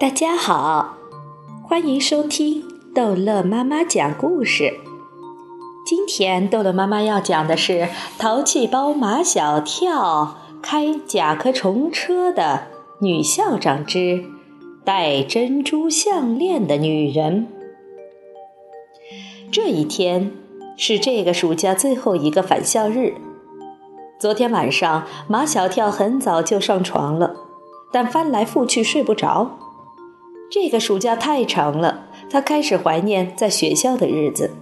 大家好，欢迎收听逗乐妈妈讲故事。今天逗乐妈妈要讲的是淘气包马小跳开甲壳虫车的女校长之戴珍珠项链的女人。这一天是这个暑假最后一个返校日。昨天晚上，马小跳很早就上床了，但翻来覆去睡不着。这个暑假太长了，他开始怀念在学校的日子，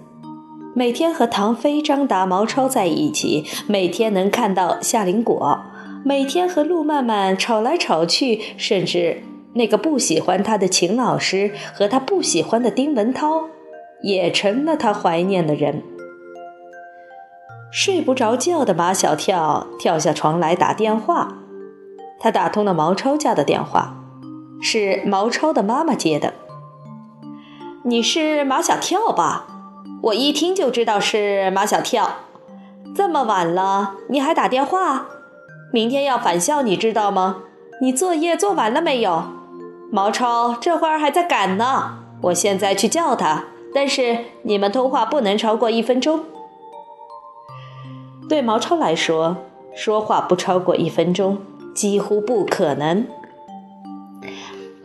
每天和唐飞、张达、毛超在一起，每天能看到夏林果，每天和陆曼曼吵来吵去，甚至那个不喜欢他的秦老师和他不喜欢的丁文涛，也成了他怀念的人。睡不着觉的马小跳跳下床来打电话，他打通了毛超家的电话。是毛超的妈妈接的。你是马小跳吧？我一听就知道是马小跳。这么晚了，你还打电话？明天要返校，你知道吗？你作业做完了没有？毛超这会儿还在赶呢。我现在去叫他，但是你们通话不能超过一分钟。对毛超来说，说话不超过一分钟几乎不可能。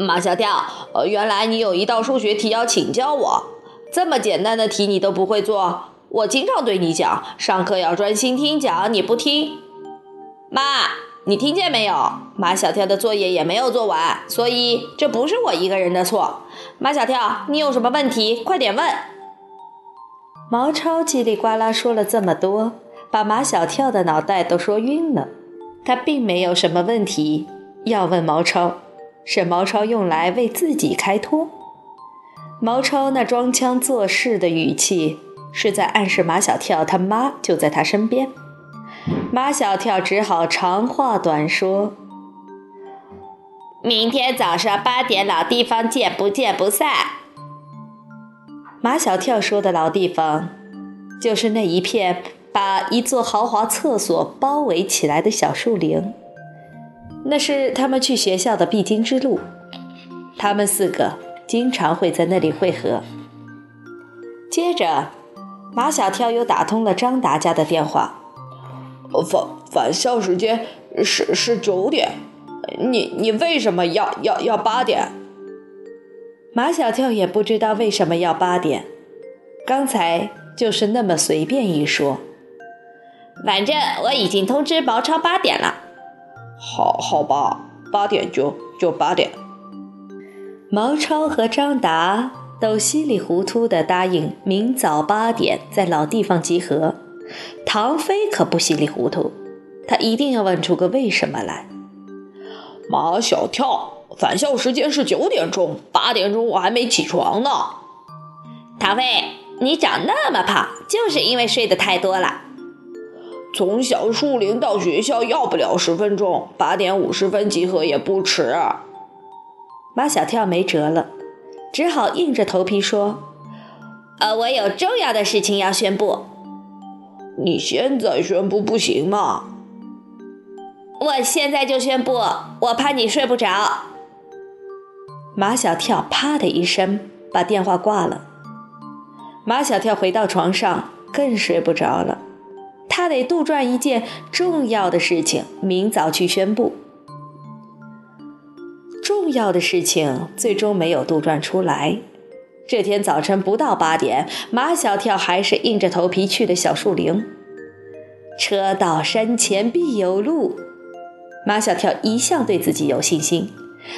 马小跳，呃，原来你有一道数学题要请教我，这么简单的题你都不会做。我经常对你讲，上课要专心听讲，你不听。妈，你听见没有？马小跳的作业也没有做完，所以这不是我一个人的错。马小跳，你有什么问题，快点问。毛超叽里呱啦说了这么多，把马小跳的脑袋都说晕了。他并没有什么问题要问毛超。是毛超用来为自己开脱。毛超那装腔作势的语气，是在暗示马小跳他妈就在他身边。马小跳只好长话短说：“明天早上八点老地方见，不见不散。”马小跳说的老地方，就是那一片把一座豪华厕所包围起来的小树林。那是他们去学校的必经之路，他们四个经常会在那里汇合。接着，马小跳又打通了张达家的电话。返返校时间是是九点，你你为什么要要要八点？马小跳也不知道为什么要八点，刚才就是那么随便一说。反正我已经通知毛超八点了。好好吧，八点就就八点。毛超和张达都稀里糊涂的答应明早八点在老地方集合。唐飞可不稀里糊涂，他一定要问出个为什么来。马小跳，返校时间是九点钟，八点钟我还没起床呢。唐飞，你长那么胖，就是因为睡得太多了。从小树林到学校要不了十分钟，八点五十分集合也不迟。马小跳没辙了，只好硬着头皮说：“呃，我有重要的事情要宣布。你现在宣布不行吗？我现在就宣布，我怕你睡不着。”马小跳啪的一声把电话挂了。马小跳回到床上，更睡不着了。他得杜撰一件重要的事情，明早去宣布。重要的事情最终没有杜撰出来。这天早晨不到八点，马小跳还是硬着头皮去了小树林。车到山前必有路，马小跳一向对自己有信心。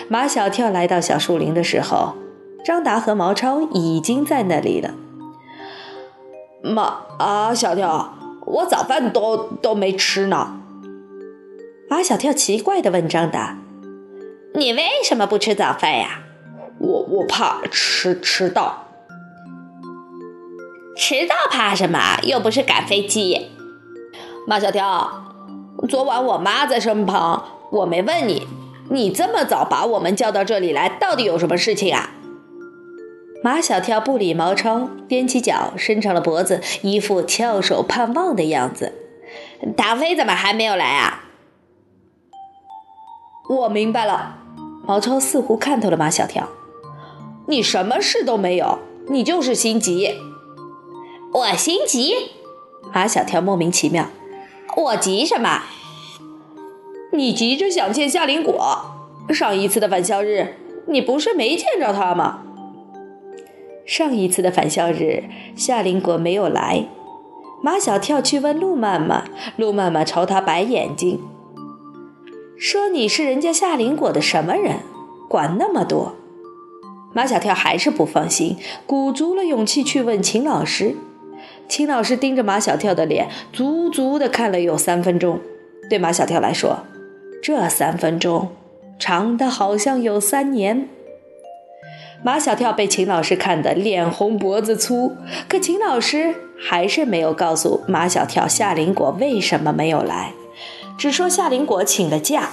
马小跳来到小树林的时候，张达和毛超已经在那里了。马啊，小跳。我早饭都都没吃呢。马小跳奇怪地问张达：“你为什么不吃早饭呀？”“我我怕迟迟到。”“迟到怕什么？又不是赶飞机。”马小跳，昨晚我妈在身旁，我没问你，你这么早把我们叫到这里来，到底有什么事情啊？马小跳不理毛超，踮起脚，伸长了脖子，一副翘首盼望的样子。唐飞怎么还没有来啊？我明白了，毛超似乎看透了马小跳。你什么事都没有，你就是心急。我心急？马小跳莫名其妙。我急什么？你急着想见夏林果。上一次的返校日，你不是没见着他吗？上一次的返校日，夏林果没有来。马小跳去问陆曼曼，陆曼曼朝他白眼睛，说：“你是人家夏林果的什么人？管那么多？”马小跳还是不放心，鼓足了勇气去问秦老师。秦老师盯着马小跳的脸，足足的看了有三分钟。对马小跳来说，这三分钟长的好像有三年。马小跳被秦老师看得脸红脖子粗，可秦老师还是没有告诉马小跳夏林果为什么没有来，只说夏林果请了假。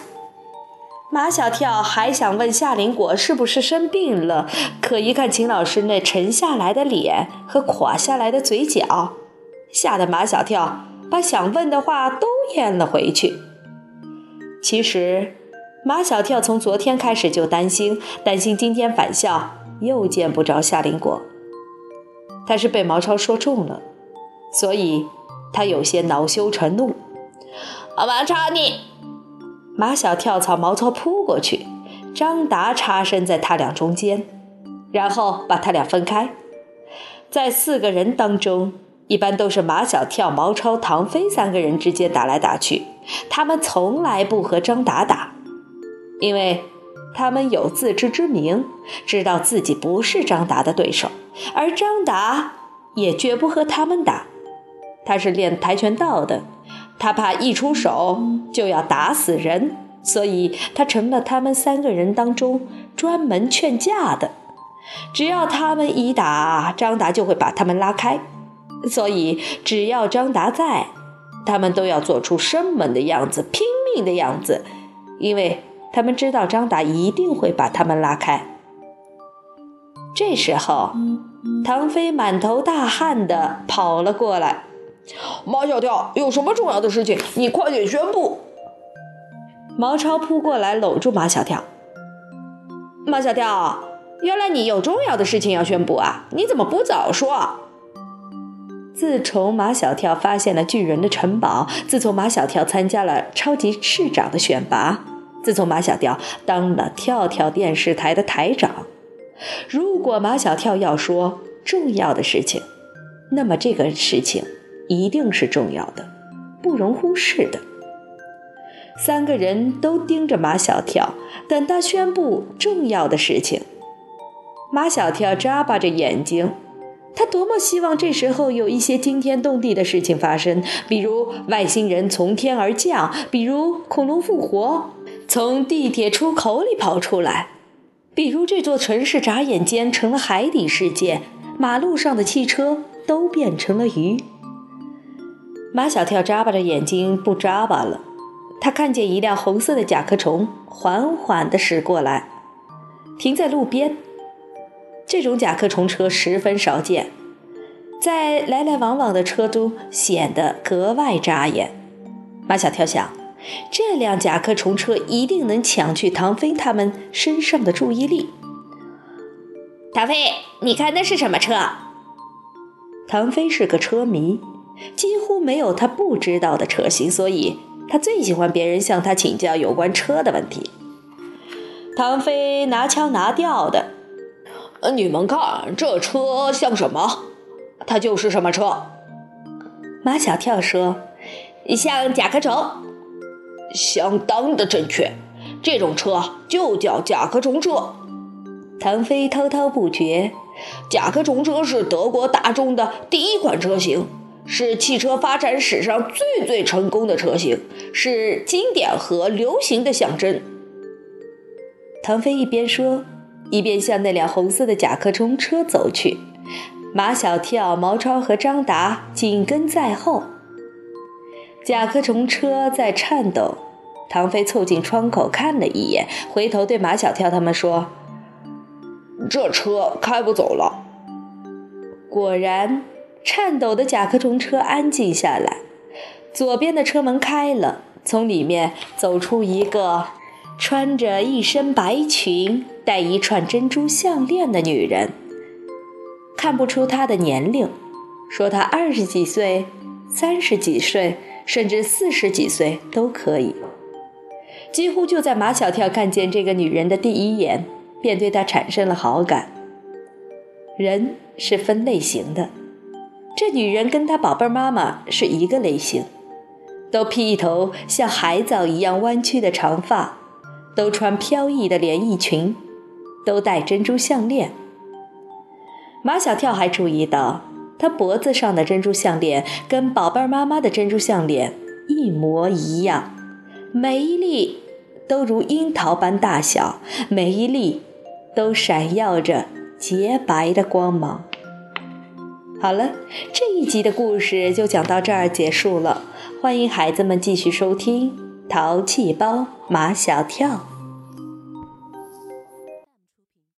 马小跳还想问夏林果是不是生病了，可一看秦老师那沉下来的脸和垮下来的嘴角，吓得马小跳把想问的话都咽了回去。其实，马小跳从昨天开始就担心，担心今天返校又见不着夏林果。他是被毛超说中了，所以他有些恼羞成怒。马超，你。马小跳朝毛超扑过去，张达插身在他俩中间，然后把他俩分开。在四个人当中，一般都是马小跳、毛超、唐飞三个人之间打来打去，他们从来不和张达打，因为他们有自知之明，知道自己不是张达的对手，而张达也绝不和他们打。他是练跆拳道的。他怕一出手就要打死人，所以他成了他们三个人当中专门劝架的。只要他们一打，张达就会把他们拉开。所以只要张达在，他们都要做出生猛的样子、拼命的样子，因为他们知道张达一定会把他们拉开。这时候，唐飞满头大汗的跑了过来。马小跳，有什么重要的事情，你快点宣布。毛超扑过来搂住马小跳。马小跳，原来你有重要的事情要宣布啊？你怎么不早说？自从马小跳发现了巨人的城堡，自从马小跳参加了超级市长的选拔，自从马小跳当了跳跳电视台的台长，如果马小跳要说重要的事情，那么这个事情。一定是重要的，不容忽视的。三个人都盯着马小跳，等他宣布重要的事情。马小跳眨巴着眼睛，他多么希望这时候有一些惊天动地的事情发生，比如外星人从天而降，比如恐龙复活，从地铁出口里跑出来，比如这座城市眨眼间成了海底世界，马路上的汽车都变成了鱼。马小跳眨巴着眼睛不眨巴了，他看见一辆红色的甲壳虫缓缓地驶过来，停在路边。这种甲壳虫车十分少见，在来来往往的车中显得格外扎眼。马小跳想，这辆甲壳虫车一定能抢去唐飞他们身上的注意力。唐飞，你看那是什么车？唐飞是个车迷。几乎没有他不知道的车型，所以他最喜欢别人向他请教有关车的问题。唐飞拿腔拿调的：“你们看这车像什么？它就是什么车？”马小跳说：“像甲壳虫。”相当的正确，这种车就叫甲壳虫车。唐飞滔滔不绝：“甲壳虫车是德国大众的第一款车型。”是汽车发展史上最最成功的车型，是经典和流行的象征。唐飞一边说，一边向那辆红色的甲壳虫车走去。马小跳、毛超和张达紧跟在后。甲壳虫车在颤抖。唐飞凑近窗口看了一眼，回头对马小跳他们说：“这车开不走了。”果然。颤抖的甲壳虫车安静下来，左边的车门开了，从里面走出一个穿着一身白裙、戴一串珍珠项链的女人。看不出她的年龄，说她二十几岁、三十几岁，甚至四十几岁都可以。几乎就在马小跳看见这个女人的第一眼，便对她产生了好感。人是分类型的，这女人跟她宝贝妈妈是一个类型，都披一头像海藻一样弯曲的长发，都穿飘逸的连衣裙，都戴珍珠项链。马小跳还注意到，她脖子上的珍珠项链跟宝贝妈妈的珍珠项链一模一样。每一粒都如樱桃般大小，每一粒都闪耀着洁白的光芒。好了，这一集的故事就讲到这儿结束了。欢迎孩子们继续收听《淘气包马小跳》。